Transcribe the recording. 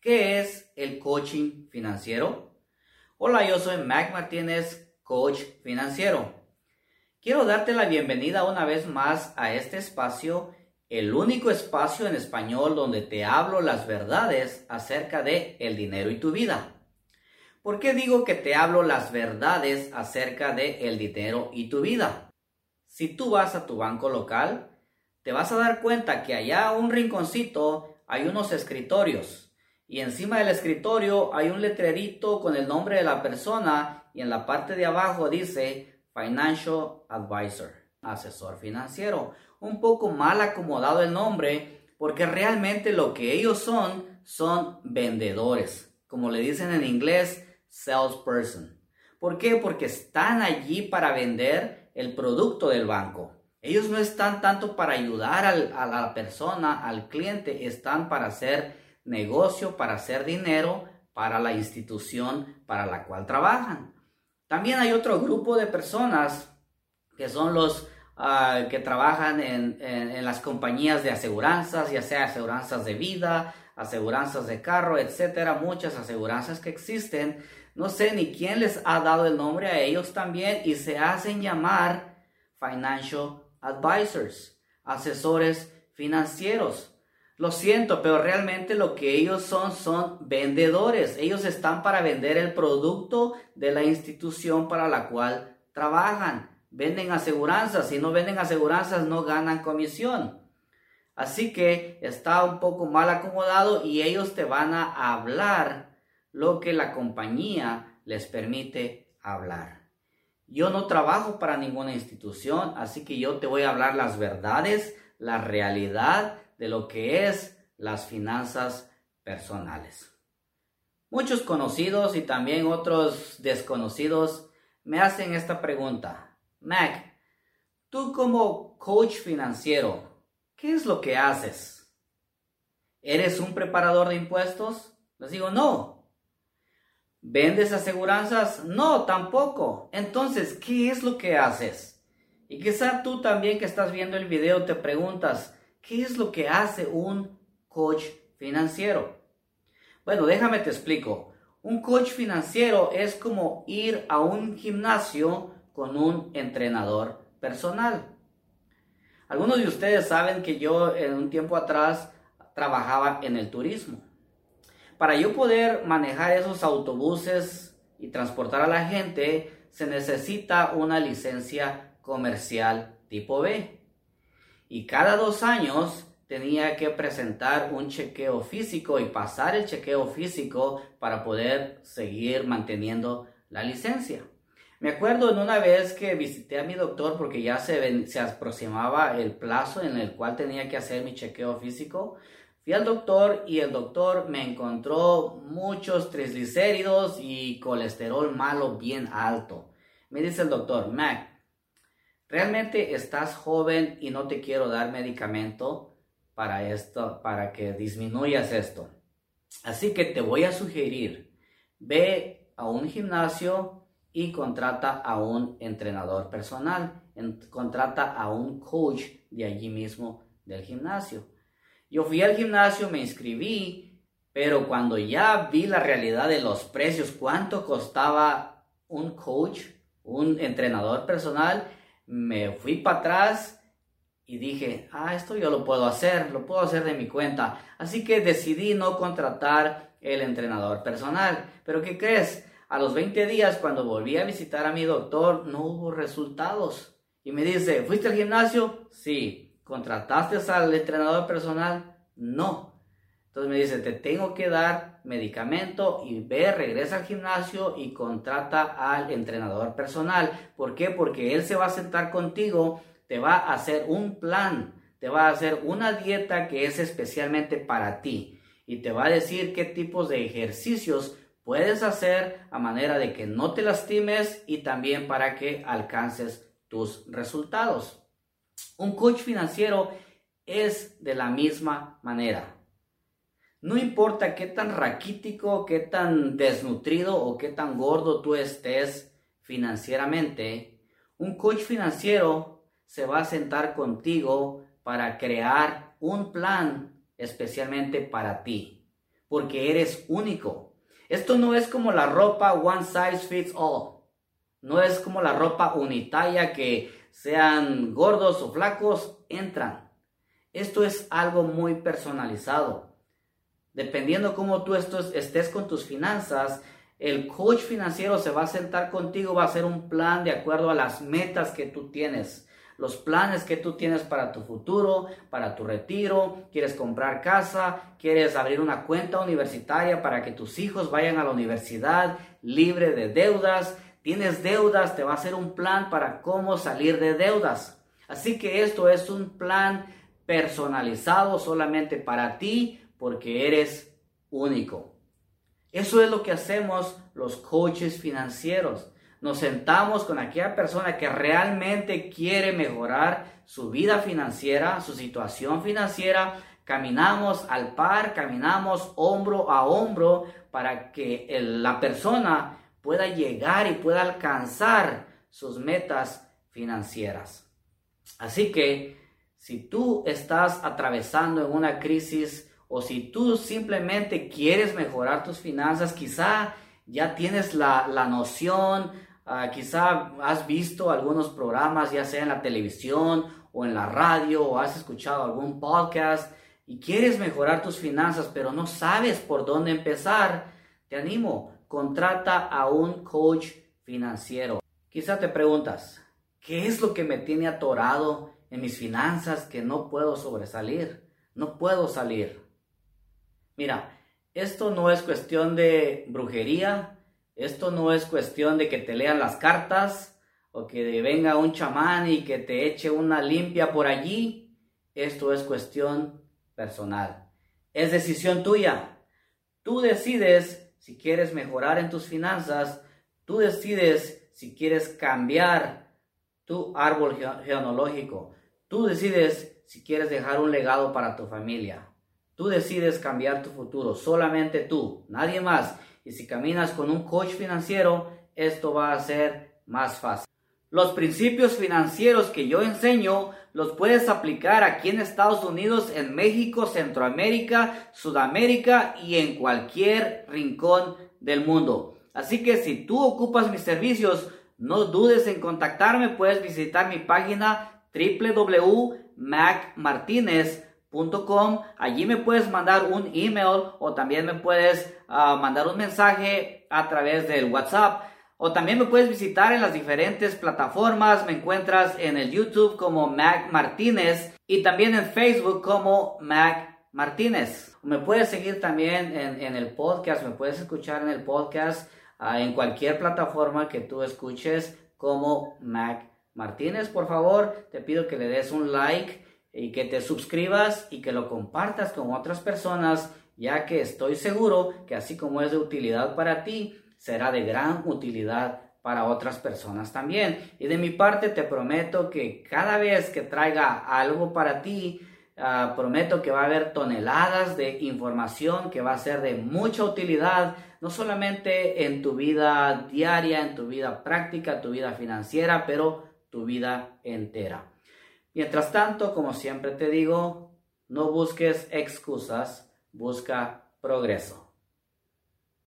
¿Qué es el coaching financiero? Hola, yo soy Mac Martínez, coach financiero. Quiero darte la bienvenida una vez más a este espacio, el único espacio en español donde te hablo las verdades acerca de el dinero y tu vida. ¿Por qué digo que te hablo las verdades acerca de el dinero y tu vida? Si tú vas a tu banco local, te vas a dar cuenta que allá a un rinconcito hay unos escritorios y encima del escritorio hay un letrerito con el nombre de la persona y en la parte de abajo dice Financial Advisor, asesor financiero. Un poco mal acomodado el nombre porque realmente lo que ellos son son vendedores, como le dicen en inglés, salesperson. ¿Por qué? Porque están allí para vender el producto del banco. Ellos no están tanto para ayudar a la persona, al cliente, están para hacer negocio para hacer dinero para la institución para la cual trabajan. También hay otro grupo de personas que son los ah, que trabajan en, las compañías de aseguranzas, ya sea aseguranzas de vida, aseguranzas de carro, etcétera, muchas aseguranzas que existen. No sé ni quién les ha dado el nombre a ellos también y se hacen llamar financial advisors, asesores financieros. Lo siento, pero realmente lo que ellos son son vendedores. Ellos están para vender el producto de la institución para la cual trabajan. Venden aseguranzas. Si no venden aseguranzas, no ganan comisión. Así que está un poco mal acomodado y ellos te van a hablar lo que la compañía les permite hablar. Yo no trabajo para ninguna institución, así que yo te voy a hablar las verdades, la realidad de lo que es las finanzas personales. Muchos conocidos y también otros desconocidos me hacen esta pregunta. Mac, tú como coach financiero, ¿qué es lo que haces? ¿Eres un preparador de impuestos? Les digo, no. ¿Vendes aseguranzas? No, tampoco. Entonces, ¿qué es lo que haces? Y quizá tú también que estás viendo el video te preguntas, ¿Qué es lo que hace un coach financiero? Bueno, déjame te explico. Un coach financiero es como ir a un gimnasio con un entrenador personal. Algunos de ustedes saben que yo en un tiempo atrás trabajaba en el turismo. Para yo poder manejar esos autobuses y transportar a la gente, se necesita una licencia comercial tipo B y cada dos años tenía que presentar un chequeo físico y pasar el chequeo físico para poder seguir manteniendo la licencia. Me acuerdo en una vez que visité a mi doctor porque ya se, se aproximaba el plazo en el cual tenía que hacer mi chequeo físico. Fui al doctor y el doctor me encontró muchos triglicéridos y colesterol malo bien alto. Me dice el doctor, Mac, Realmente estás joven y no te quiero dar medicamento para esto, para que disminuyas esto. Así que te voy a sugerir, ve a un gimnasio y contrata a un entrenador personal, contrata a un coach de allí mismo del gimnasio. Yo fui al gimnasio, me inscribí, pero cuando ya vi la realidad de los precios, cuánto costaba un coach, un entrenador personal, me fui para atrás y dije, ah, esto yo lo puedo hacer, lo puedo hacer de mi cuenta. Así que decidí no contratar el entrenador personal. Pero ¿qué crees? A los 20 días, cuando volví a visitar a mi doctor, no hubo resultados. Y me dice, ¿fuiste al gimnasio? Sí. ¿Contrataste al entrenador personal? No. Entonces me dice, te tengo que dar medicamento y ve, regresa al gimnasio y contrata al entrenador personal. ¿Por qué? Porque él se va a sentar contigo, te va a hacer un plan, te va a hacer una dieta que es especialmente para ti y te va a decir qué tipos de ejercicios puedes hacer a manera de que no te lastimes y también para que alcances tus resultados. Un coach financiero es de la misma manera. No importa qué tan raquítico, qué tan desnutrido o qué tan gordo tú estés financieramente, un coach financiero se va a sentar contigo para crear un plan especialmente para ti. porque eres único. Esto no es como la ropa one size fits all. No es como la ropa unitaria que sean gordos o flacos, entran. Esto es algo muy personalizado. Dependiendo cómo tú estés con tus finanzas, el coach financiero se va a sentar contigo, va a hacer un plan de acuerdo a las metas que tú tienes, los planes que tú tienes para tu futuro, para tu retiro, quieres comprar casa, quieres abrir una cuenta universitaria para que tus hijos vayan a la universidad libre de deudas, tienes deudas, te va a hacer un plan para cómo salir de deudas. Así que esto es un plan personalizado solamente para ti porque eres único. Eso es lo que hacemos los coaches financieros. Nos sentamos con aquella persona que realmente quiere mejorar su vida financiera, su situación financiera. Caminamos al par, caminamos hombro a hombro para que la persona pueda llegar y pueda alcanzar sus metas financieras. Así que si tú estás atravesando en una crisis o si tú simplemente quieres mejorar tus finanzas, quizá ya tienes la, noción, ah, quizá has visto algunos programas, ya sea en la televisión o en la radio, o has escuchado algún podcast y quieres mejorar tus finanzas, pero no sabes por dónde empezar, te animo, contrata a un coach financiero. Quizá te preguntas, ¿qué es lo que me tiene atorado en mis finanzas que no puedo sobresalir? No puedo salir. Mira, esto no es cuestión de brujería, esto no es cuestión de que te lean las cartas o que venga un chamán y que te eche una limpia por allí. Esto es cuestión personal. Es decisión tuya. Tú decides si quieres mejorar en tus finanzas, tú decides si quieres cambiar tu árbol genealógico, tú decides si quieres dejar un legado para tu familia. Tú decides cambiar tu futuro, solamente tú, nadie más. Y si caminas con un coach financiero, esto va a ser más fácil. Los principios financieros que yo enseño los puedes aplicar aquí en Estados Unidos, en México, Centroamérica, Sudamérica y en cualquier rincón del mundo. Así que si tú ocupas mis servicios, no dudes en contactarme. Puedes visitar mi página www.macmartinez.com Allí me puedes mandar un email o también me puedes ah, mandar un mensaje a través del WhatsApp. O también me puedes visitar en las diferentes plataformas. Me encuentras en el YouTube como Mac Martínez y también en Facebook como Mac Martínez. Me puedes seguir también en, el podcast. Me puedes escuchar en el podcast ah, en cualquier plataforma que tú escuches como Mac Martínez. Por favor, te pido que le des un like y que te suscribas y que lo compartas con otras personas, ya que estoy seguro que así como es de utilidad para ti, será de gran utilidad para otras personas también. Y de mi parte te prometo que cada vez que traiga algo para ti, ah, prometo que va a haber toneladas de información que va a ser de mucha utilidad, no solamente en tu vida diaria, en tu vida práctica, tu vida financiera, pero tu vida entera. Mientras tanto, como siempre te digo, no busques excusas, busca progreso.